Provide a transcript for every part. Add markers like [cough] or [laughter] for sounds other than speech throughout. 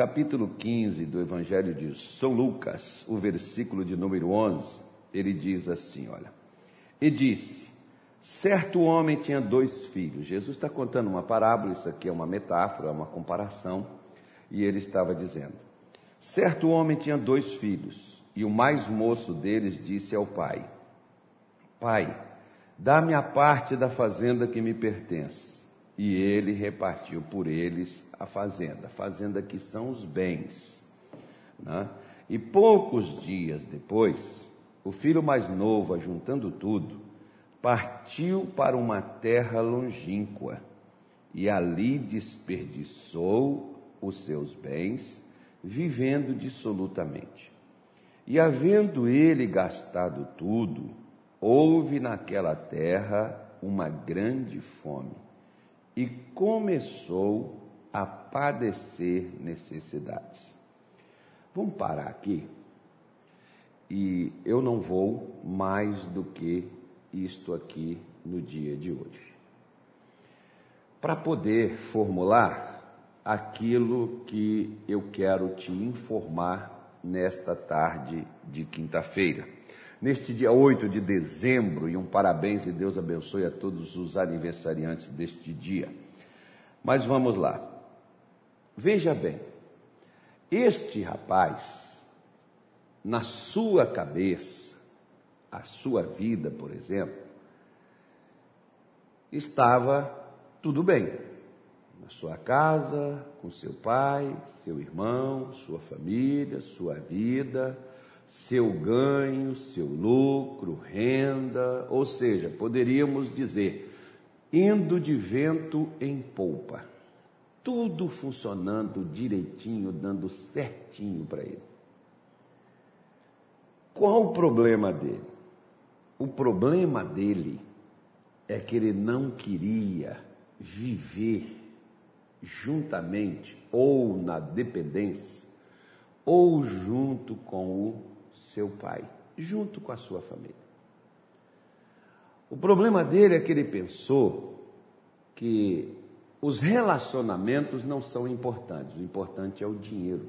capítulo 15 do Evangelho de São Lucas, o versículo de número 11, ele diz assim: Olha, e disse: Certo homem tinha dois filhos. Jesus está contando uma parábola, isso aqui é uma metáfora, é uma comparação, e ele estava dizendo: Certo homem tinha dois filhos, e o mais moço deles disse ao pai: Pai, dá-me a parte da fazenda que me pertence. E ele repartiu por eles a fazenda. Fazenda que são os bens. Né? E poucos dias depois, o filho mais novo, ajuntando tudo, partiu para uma terra longínqua e ali desperdiçou os seus bens, vivendo dissolutamente. E havendo ele gastado tudo, houve naquela terra uma grande fome e começou a padecer necessidades. Vamos parar aqui e eu não vou mais do que isto aqui no dia de hoje. Para poder formular aquilo que eu quero te informar nesta tarde de quinta-feira. Neste dia 8 de dezembro, e um parabéns e Deus abençoe a todos os aniversariantes deste dia. Mas vamos lá. Veja bem, este rapaz, na sua cabeça, a sua vida, por exemplo, estava tudo bem. Na sua casa, com seu pai, seu irmão, sua família, sua vida, seu ganho, seu lucro, renda, ou seja, poderíamos dizer, indo de vento em polpa. Tudo funcionando direitinho, dando certinho para ele. Qual o problema dele? O problema dele é que ele não queria viver juntamente ou na dependência ou junto com o seu pai, junto com a sua família. O problema dele é que ele pensou que os relacionamentos não são importantes, o importante é o dinheiro.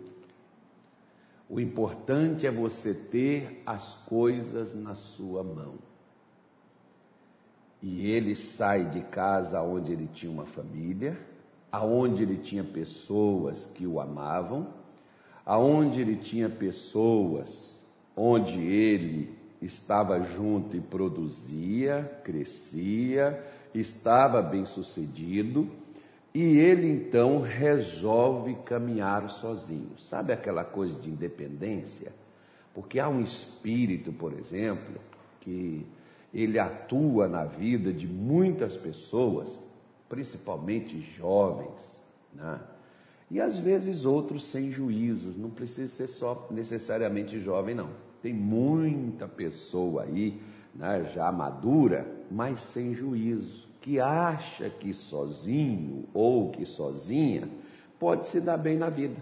O importante é você ter as coisas na sua mão. E ele sai de casa onde ele tinha uma família, aonde ele tinha pessoas que o amavam, aonde ele tinha pessoas onde ele estava junto e produzia, crescia, estava bem sucedido, e ele então resolve caminhar sozinho. Sabe aquela coisa de independência? Porque há um espírito, por exemplo, que ele atua na vida de muitas pessoas, principalmente jovens, né? e às vezes outros sem juízos, não precisa ser só necessariamente jovem, não. Tem muita pessoa aí, né, já madura, mas sem juízo que acha que sozinho ou que sozinha pode se dar bem na vida.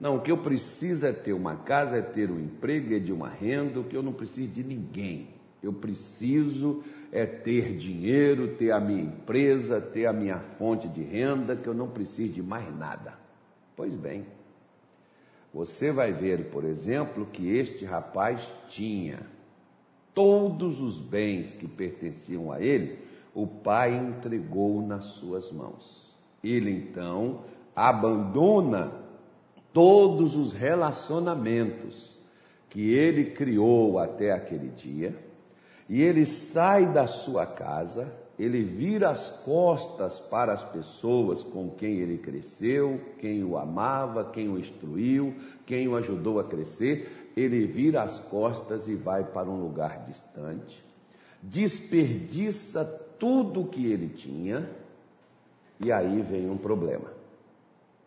Não, o que eu preciso é ter uma casa, é ter um emprego, é de uma renda, o que eu não preciso de ninguém. Eu preciso é ter dinheiro, ter a minha empresa, ter a minha fonte de renda, que eu não preciso de mais nada. Pois bem, você vai ver, por exemplo, que este rapaz tinha todos os bens que pertenciam a ele, o pai entregou nas suas mãos. Ele então abandona todos os relacionamentos que ele criou até aquele dia, e ele sai da sua casa, ele vira as costas para as pessoas com quem ele cresceu, quem o amava, quem o instruiu, quem o ajudou a crescer, ele vira as costas e vai para um lugar distante, desperdiça tudo que ele tinha, e aí vem um problema.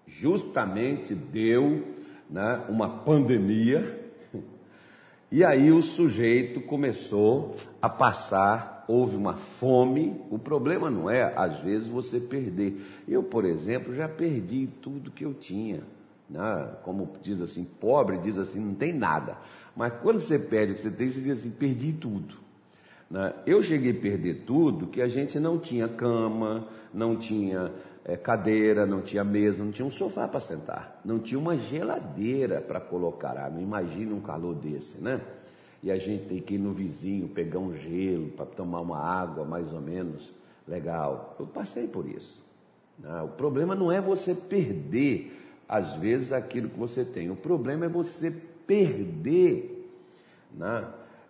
Justamente deu né, uma pandemia, [laughs] e aí o sujeito começou a passar, houve uma fome. O problema não é, às vezes, você perder. Eu, por exemplo, já perdi tudo que eu tinha. Né? Como diz assim, pobre diz assim, não tem nada. Mas quando você perde o que você tem, você diz assim, perdi tudo. Né? Eu cheguei a perder tudo, que a gente não tinha cama, não tinha é, cadeira, não tinha mesa, não tinha um sofá para sentar, não tinha uma geladeira para colocar água. Imagina um calor desse, né? E a gente tem que ir no vizinho pegar um gelo para tomar uma água mais ou menos legal. Eu passei por isso. Né? O problema não é você perder, às vezes, aquilo que você tem. O problema é você perder. Né?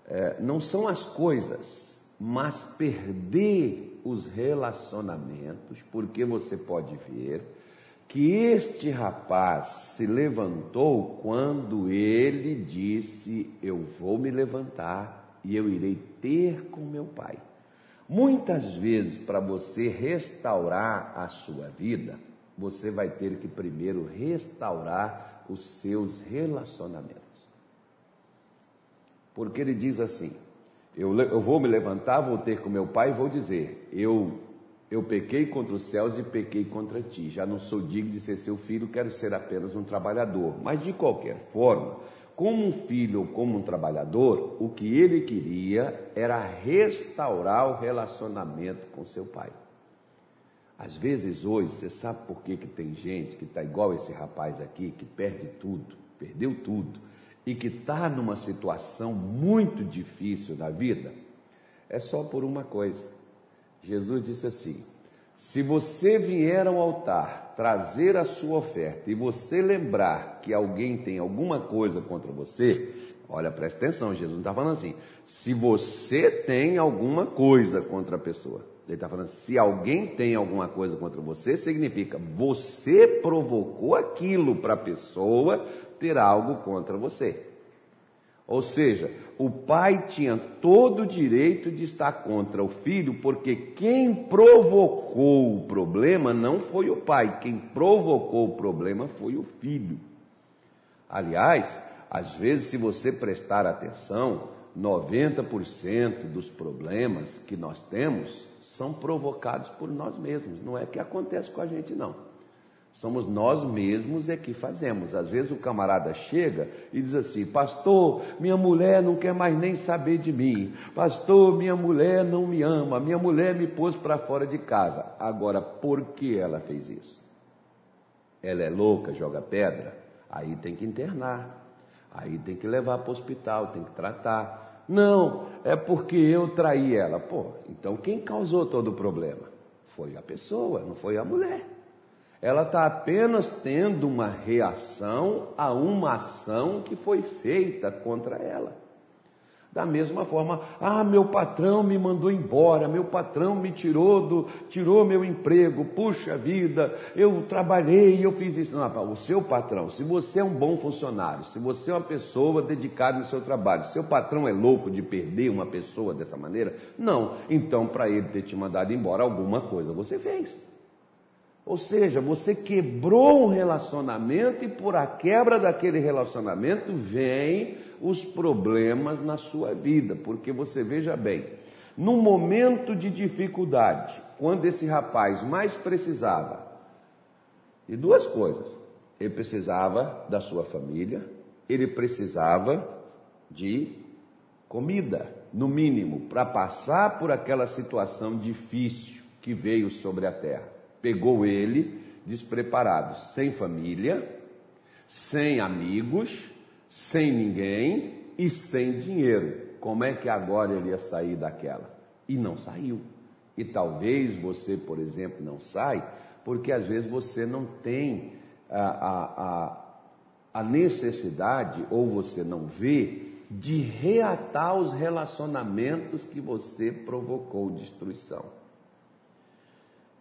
É, não são as coisas, mas perder os relacionamentos, porque você pode ver que este rapaz se levantou quando ele disse: Eu vou me levantar e eu irei ter com meu pai. Muitas vezes, para você restaurar a sua vida, você vai ter que primeiro restaurar os seus relacionamentos. Porque ele diz assim: eu, eu vou me levantar, vou ter com meu pai e vou dizer: eu, eu pequei contra os céus e pequei contra ti. Já não sou digno de ser seu filho, quero ser apenas um trabalhador. Mas de qualquer forma, como um filho ou como um trabalhador, o que ele queria era restaurar o relacionamento com seu pai. Às vezes hoje, você sabe por que, que tem gente que está igual esse rapaz aqui, que perde tudo, perdeu tudo, e que está numa situação muito difícil na vida? É só por uma coisa. Jesus disse assim: se você vier ao altar trazer a sua oferta e você lembrar que alguém tem alguma coisa contra você, olha, presta atenção, Jesus não está falando assim. Se você tem alguma coisa contra a pessoa, ele está falando, se alguém tem alguma coisa contra você, significa você provocou aquilo para a pessoa ter algo contra você. Ou seja, o pai tinha todo o direito de estar contra o filho, porque quem provocou o problema não foi o pai, quem provocou o problema foi o filho. Aliás, às vezes, se você prestar atenção, 90% dos problemas que nós temos são provocados por nós mesmos, não é que acontece com a gente, não. Somos nós mesmos é que fazemos. Às vezes o camarada chega e diz assim: Pastor, minha mulher não quer mais nem saber de mim. Pastor, minha mulher não me ama. Minha mulher me pôs para fora de casa. Agora, por que ela fez isso? Ela é louca, joga pedra? Aí tem que internar. Aí tem que levar para o hospital, tem que tratar. Não, é porque eu traí ela. Pô, então quem causou todo o problema? Foi a pessoa, não foi a mulher ela está apenas tendo uma reação a uma ação que foi feita contra ela. Da mesma forma, ah, meu patrão me mandou embora, meu patrão me tirou do, tirou meu emprego, puxa vida, eu trabalhei, eu fiz isso. Não, o seu patrão, se você é um bom funcionário, se você é uma pessoa dedicada no seu trabalho, seu patrão é louco de perder uma pessoa dessa maneira, não. Então, para ele ter te mandado embora, alguma coisa você fez. Ou seja, você quebrou um relacionamento e por a quebra daquele relacionamento vem os problemas na sua vida, porque você veja bem, num momento de dificuldade, quando esse rapaz mais precisava de duas coisas, ele precisava da sua família, ele precisava de comida, no mínimo, para passar por aquela situação difícil que veio sobre a terra pegou ele despreparado, sem família, sem amigos, sem ninguém e sem dinheiro. Como é que agora ele ia sair daquela? E não saiu. E talvez você, por exemplo, não sai, porque às vezes você não tem a, a, a, a necessidade, ou você não vê, de reatar os relacionamentos que você provocou destruição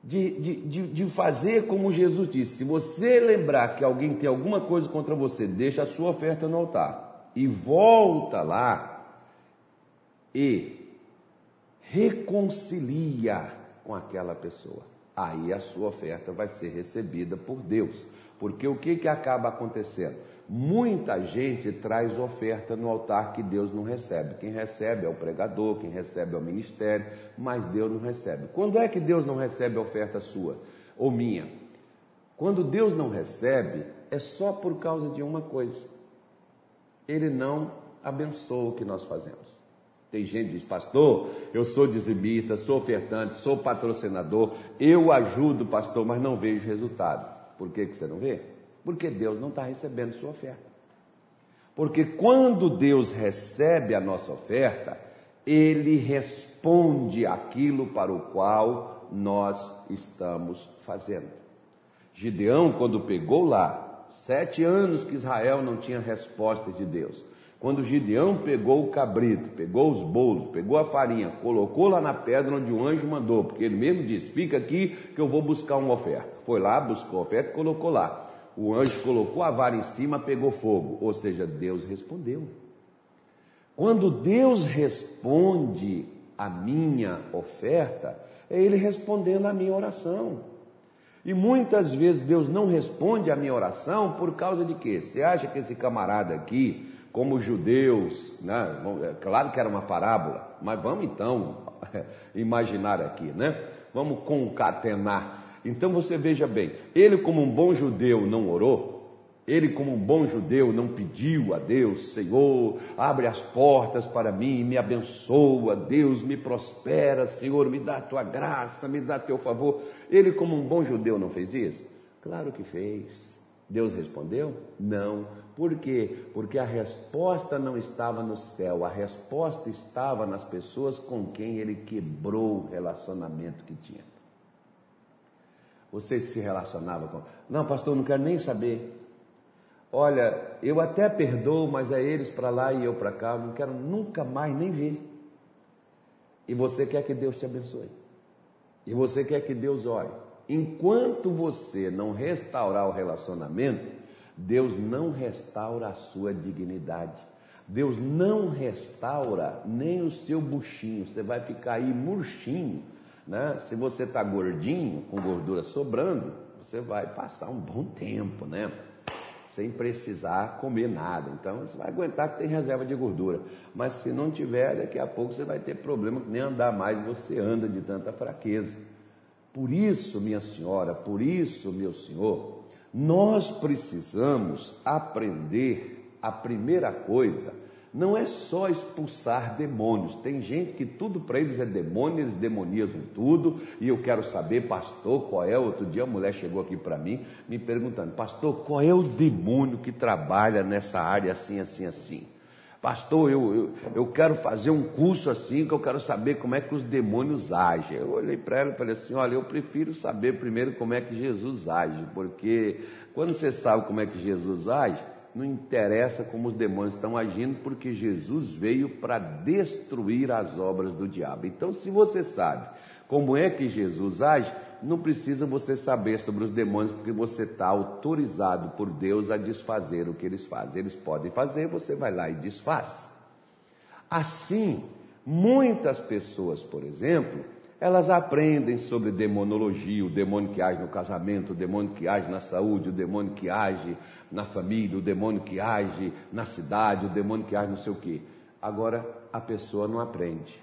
de, de, de, de, fazer como Jesus disse: se você lembrar que alguém tem alguma coisa contra você, deixa a sua oferta no altar e volta lá e reconcilia com aquela pessoa. Aí a sua oferta vai ser recebida por Deus. Porque o que, que acaba acontecendo? Muita gente traz oferta no altar que Deus não recebe. Quem recebe é o pregador, quem recebe é o ministério, mas Deus não recebe. Quando é que Deus não recebe a oferta sua ou minha? Quando Deus não recebe, é só por causa de uma coisa: Ele não abençoa o que nós fazemos. Tem gente que diz, pastor, eu sou dizimista, sou ofertante, sou patrocinador, eu ajudo, pastor, mas não vejo resultado. Por que, que você não vê? Porque Deus não está recebendo sua oferta. Porque quando Deus recebe a nossa oferta, Ele responde aquilo para o qual nós estamos fazendo. Gideão, quando pegou lá, sete anos que Israel não tinha resposta de Deus. Quando Gideão pegou o cabrito, pegou os bolos, pegou a farinha, colocou lá na pedra onde o anjo mandou, porque ele mesmo disse: Fica aqui que eu vou buscar uma oferta. Foi lá, buscou a oferta e colocou lá. O anjo colocou a vara em cima, pegou fogo. Ou seja, Deus respondeu. Quando Deus responde a minha oferta, é Ele respondendo a minha oração. E muitas vezes Deus não responde a minha oração por causa de quê? Você acha que esse camarada aqui como judeus, né? É claro que era uma parábola, mas vamos então [laughs] imaginar aqui, né? Vamos concatenar. Então você veja bem, ele como um bom judeu não orou, ele como um bom judeu não pediu a Deus, Senhor, abre as portas para mim, me abençoa, Deus me prospera, Senhor, me dá a tua graça, me dá teu favor. Ele como um bom judeu não fez isso? Claro que fez. Deus respondeu? Não. Por quê? Porque a resposta não estava no céu, a resposta estava nas pessoas com quem ele quebrou o relacionamento que tinha. Você se relacionava com. Não, pastor, não quero nem saber. Olha, eu até perdoo, mas é eles para lá e eu para cá, não quero nunca mais nem ver. E você quer que Deus te abençoe. E você quer que Deus ore. Enquanto você não restaurar o relacionamento, Deus não restaura a sua dignidade. Deus não restaura nem o seu buchinho. Você vai ficar aí murchinho. Né? Se você está gordinho, com gordura sobrando, você vai passar um bom tempo, né? Sem precisar comer nada. Então você vai aguentar que tem reserva de gordura. Mas se não tiver, daqui a pouco você vai ter problema que nem andar mais você anda de tanta fraqueza. Por isso, minha senhora, por isso, meu senhor, nós precisamos aprender a primeira coisa. Não é só expulsar demônios. Tem gente que tudo para eles é demônio, eles demonizam tudo. E eu quero saber, pastor, qual é? Outro dia a mulher chegou aqui para mim me perguntando, pastor, qual é o demônio que trabalha nessa área assim, assim, assim? Pastor, eu, eu, eu quero fazer um curso assim, que eu quero saber como é que os demônios agem. Eu olhei para ela e falei assim: olha, eu prefiro saber primeiro como é que Jesus age, porque quando você sabe como é que Jesus age, não interessa como os demônios estão agindo, porque Jesus veio para destruir as obras do diabo. Então, se você sabe como é que Jesus age, não precisa você saber sobre os demônios, porque você está autorizado por Deus a desfazer o que eles fazem. Eles podem fazer, você vai lá e desfaz. Assim, muitas pessoas, por exemplo, elas aprendem sobre demonologia, o demônio que age no casamento, o demônio que age na saúde, o demônio que age na família, o demônio que age na cidade, o demônio que age não sei o quê. Agora, a pessoa não aprende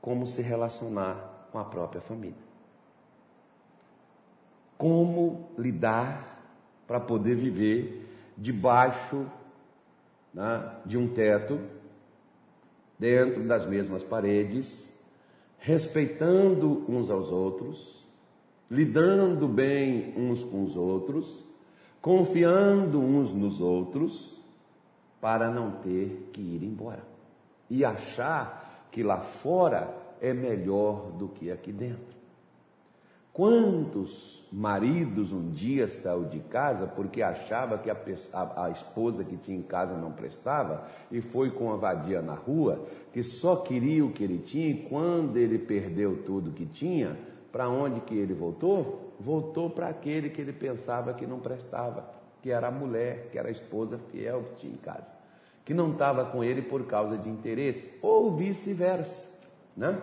como se relacionar com a própria família como lidar para poder viver debaixo né, de um teto, dentro das mesmas paredes, respeitando uns aos outros, lidando bem uns com os outros, confiando uns nos outros, para não ter que ir embora e achar que lá fora é melhor do que aqui dentro. Quantos maridos um dia saiu de casa porque achava que a, a, a, esposa que tinha em casa não prestava e foi com a vadia na rua, que só queria o que ele tinha e quando ele perdeu tudo que tinha, para onde que ele voltou? Voltou para aquele que ele pensava que não prestava, que era a mulher, que era a esposa fiel que tinha em casa, que não estava com ele por causa de interesse, ou vice-versa, né?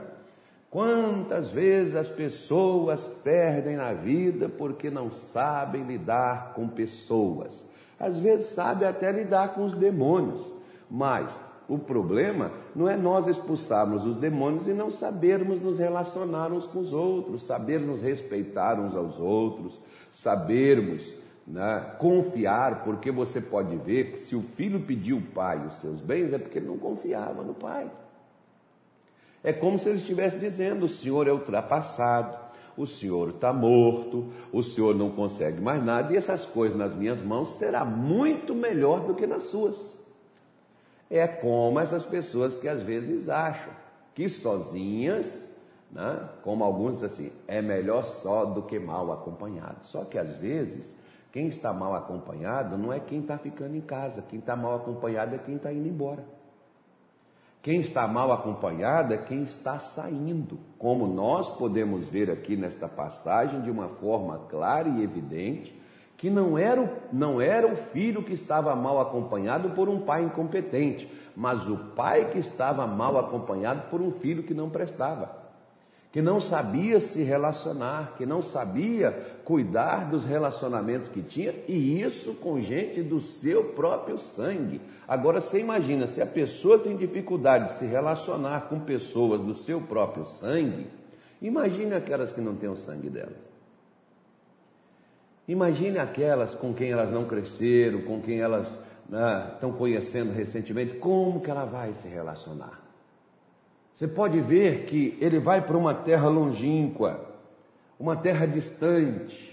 Quantas vezes as pessoas perdem na vida porque não sabem lidar com pessoas? Às vezes sabem até lidar com os demônios, mas o problema não é nós expulsarmos os demônios e não sabermos nos relacionar uns com os outros, saber nos respeitar uns aos outros, sabermos né, confiar, porque você pode ver que se o filho pediu o pai os seus bens é porque ele não confiava no pai. É como se ele estivesse dizendo: o senhor é ultrapassado, o senhor está morto, o senhor não consegue mais nada, e essas coisas nas minhas mãos será muito melhor do que nas suas. É como essas pessoas que às vezes acham que sozinhas, né, como alguns dizem assim, é melhor só do que mal acompanhado. Só que às vezes, quem está mal acompanhado não é quem está ficando em casa, quem está mal acompanhado é quem está indo embora. Quem está mal acompanhado é quem está saindo, como nós podemos ver aqui nesta passagem de uma forma clara e evidente, que não era, o, não era o filho que estava mal acompanhado por um pai incompetente, mas o pai que estava mal acompanhado por um filho que não prestava que não sabia se relacionar, que não sabia cuidar dos relacionamentos que tinha, e isso com gente do seu próprio sangue. Agora você imagina, se a pessoa tem dificuldade de se relacionar com pessoas do seu próprio sangue, imagine aquelas que não têm o sangue delas. Imagine aquelas com quem elas não cresceram, com quem elas né, estão conhecendo recentemente, como que ela vai se relacionar? Você pode ver que ele vai para uma terra longínqua, uma terra distante.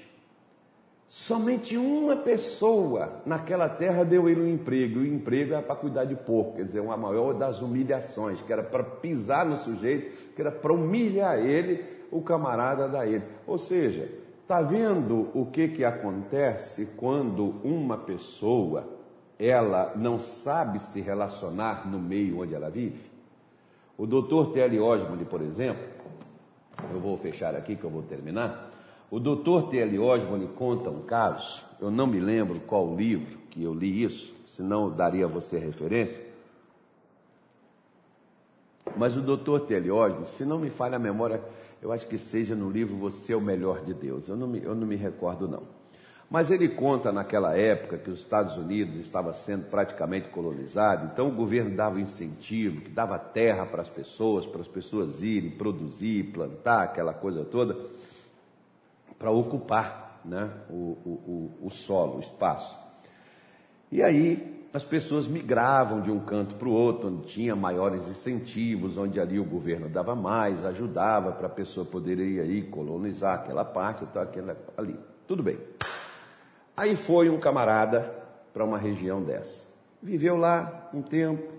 Somente uma pessoa naquela terra deu ele um emprego, e o emprego era para cuidar de porco, quer dizer, uma maior das humilhações, que era para pisar no sujeito, que era para humilhar ele, o camarada da ele. Ou seja, está vendo o que, que acontece quando uma pessoa ela não sabe se relacionar no meio onde ela vive? O doutor T.L. Osmond, por exemplo, eu vou fechar aqui que eu vou terminar. O doutor T.L. Osmond conta um caso, eu não me lembro qual livro que eu li isso, senão eu daria a você referência. Mas o doutor T.L. Osmond, se não me falha a memória, eu acho que seja no livro Você é o Melhor de Deus, eu não me, eu não me recordo não. Mas ele conta naquela época que os Estados Unidos estava sendo praticamente colonizado, então o governo dava incentivo, que dava terra para as pessoas, para as pessoas irem produzir, plantar, aquela coisa toda, para ocupar né, o, o, o, solo, o espaço. E aí as pessoas migravam de um canto para o outro, onde tinha maiores incentivos, onde ali o governo dava mais, ajudava para a pessoa poder ir aí colonizar aquela parte, tal, aquela ali. Tudo bem. Aí foi um camarada para uma região dessa. Viveu lá um tempo,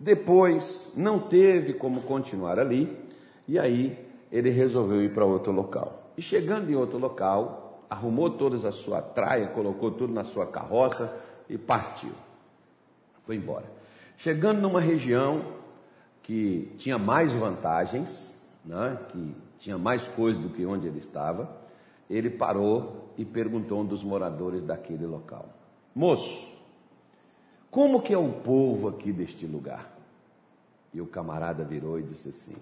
depois não teve como continuar ali, e aí ele resolveu ir para outro local. E chegando em outro local, arrumou todas a sua traia, colocou tudo na sua carroça e partiu. Foi embora. Chegando numa região que tinha mais vantagens, né, que tinha mais coisas do que onde ele estava, ele parou e perguntou a um dos moradores daquele local: Moço, como que é o povo aqui deste lugar? E o camarada virou e disse assim: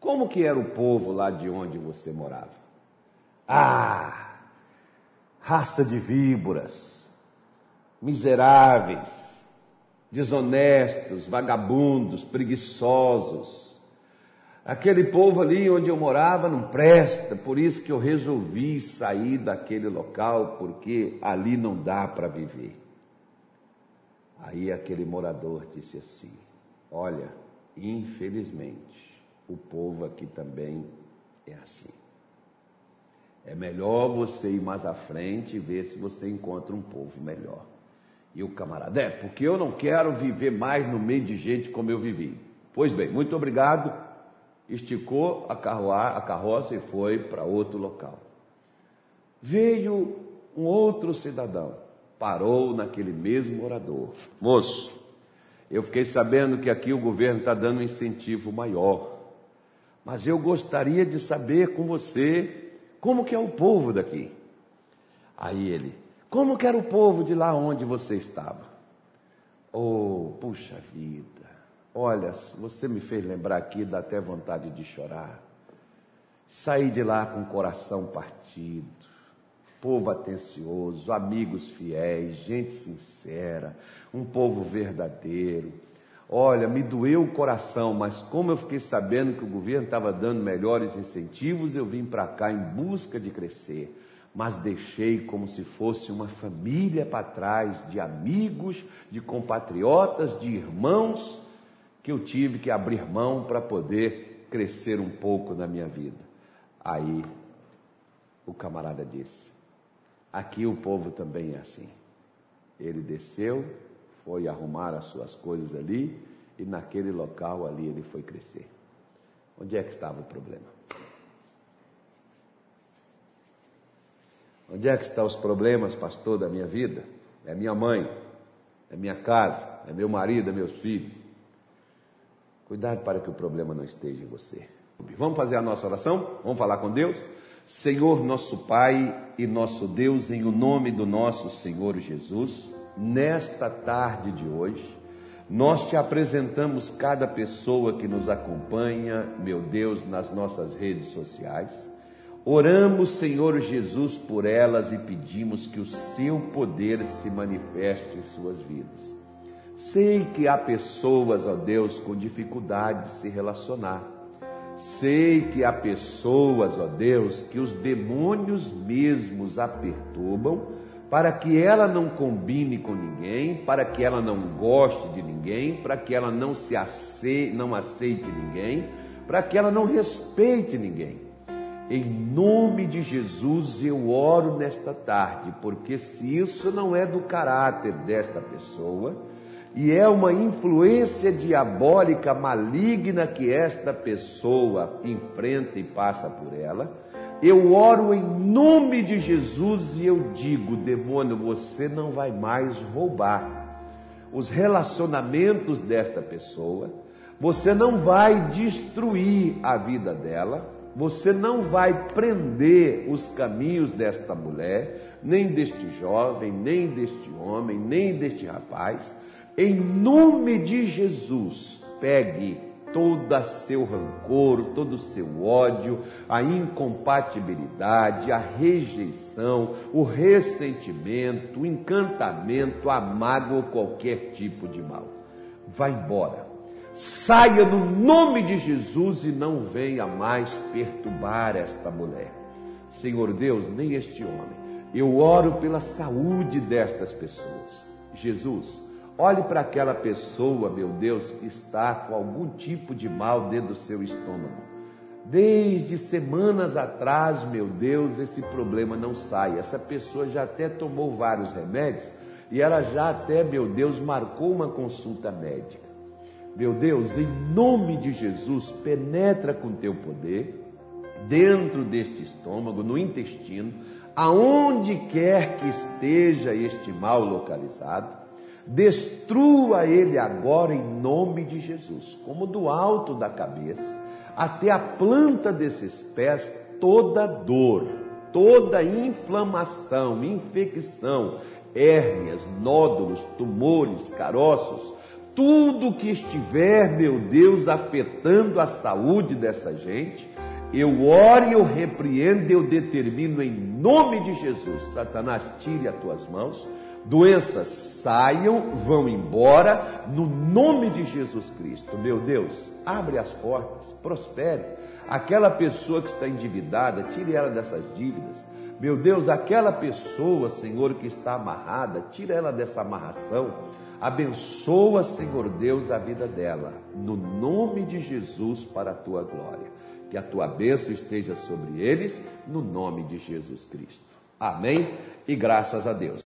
Como que era o povo lá de onde você morava? Ah, raça de víboras, miseráveis, desonestos, vagabundos, preguiçosos Aquele povo ali onde eu morava não presta, por isso que eu resolvi sair daquele local, porque ali não dá para viver. Aí aquele morador disse assim: Olha, infelizmente, o povo aqui também é assim. É melhor você ir mais à frente e ver se você encontra um povo melhor. E o camarada, é, porque eu não quero viver mais no meio de gente como eu vivi. Pois bem, muito obrigado esticou a, carroça e foi para outro local. Veio um outro cidadão, parou naquele mesmo morador. Moço, eu fiquei sabendo que aqui o governo está dando um incentivo maior, mas eu gostaria de saber com você como que é o povo daqui. Aí ele, como que era o povo de lá onde você estava? Oh, puxa vida, Olha, você me fez lembrar aqui, dá até vontade de chorar. Saí de lá com o coração partido, povo atencioso, amigos fiéis, gente sincera, um povo verdadeiro. Olha, me doeu o coração, mas como eu fiquei sabendo que o governo estava dando melhores incentivos, eu vim para cá em busca de crescer. Mas deixei como se fosse uma família para trás, de amigos, de compatriotas, de irmãos que eu tive que abrir mão para poder crescer um pouco na minha vida. Aí o camarada disse: Aqui o povo também é assim. Ele desceu, foi arrumar as suas coisas ali e naquele local ali ele foi crescer. Onde é que estava o problema? Onde é que estão os problemas, pastor, da minha vida? É minha mãe, é minha casa, é meu marido, é meus filhos. Cuidado para que o problema não esteja em você. Vamos fazer a nossa oração? Vamos falar com Deus? Senhor, nosso Pai e nosso Deus, em o nome do nosso Senhor Jesus, nesta tarde de hoje, nós te apresentamos cada pessoa que nos acompanha, meu Deus, nas nossas redes sociais. Oramos, Senhor Jesus, por elas e pedimos que o seu poder se manifeste em suas vidas. Sei que há pessoas, ó Deus, com dificuldade de se relacionar. Sei que há pessoas, ó Deus, que os demônios mesmos a perturbam para que ela não combine com ninguém, para que ela não goste de ninguém, para que ela não se aceite, não aceite ninguém, para que ela não respeite ninguém. Em nome de Jesus eu oro nesta tarde, porque se isso não é do caráter desta pessoa, e é uma influência diabólica maligna que esta pessoa enfrenta e passa por ela, eu oro em nome de Jesus e eu digo, demônio, você não vai mais roubar os relacionamentos desta pessoa, você não vai destruir a vida dela, você não vai prender os caminhos desta mulher, nem deste jovem, nem deste homem, nem deste rapaz. Em nome de Jesus, pegue todo seu rancor, todo o seu ódio, a incompatibilidade, a rejeição, o ressentimento, o encantamento, a mágoa ou qualquer tipo de mal. Vá embora. Saia no nome de Jesus e não venha mais perturbar esta mulher. Senhor Deus, nem este homem. Eu oro pela saúde destas pessoas. Jesus, olhe para aquela pessoa, meu Deus, que está com algum tipo de mal dentro do seu estômago. Desde semanas atrás, meu Deus, esse problema não sai. Essa pessoa já até tomou vários remédios e ela já até, meu Deus, marcou uma consulta médica. Meu Deus, em nome de Jesus, penetra com teu poder dentro deste estômago, no intestino, aonde quer que esteja este mal localizado, destrua ele agora em nome de Jesus, como do alto da cabeça até a planta desses pés, toda dor, toda inflamação, infecção, hérnias, nódulos, tumores, caroços, tudo que estiver, meu Deus, afetando a saúde dessa gente, eu oro eu repreendo, eu determino em nome de Jesus. Satanás, tire as tuas mãos, doenças saiam, vão embora, no nome de Jesus Cristo. Meu Deus, abre as portas, prospere. Aquela pessoa que está endividada, tire ela dessas dívidas. Meu Deus, aquela pessoa, Senhor, que está amarrada, tire ela dessa amarração Abençoa, Senhor Deus, a vida dela, no nome de Jesus, para a tua glória. Que a tua bênção esteja sobre eles, no nome de Jesus Cristo. Amém e graças a Deus.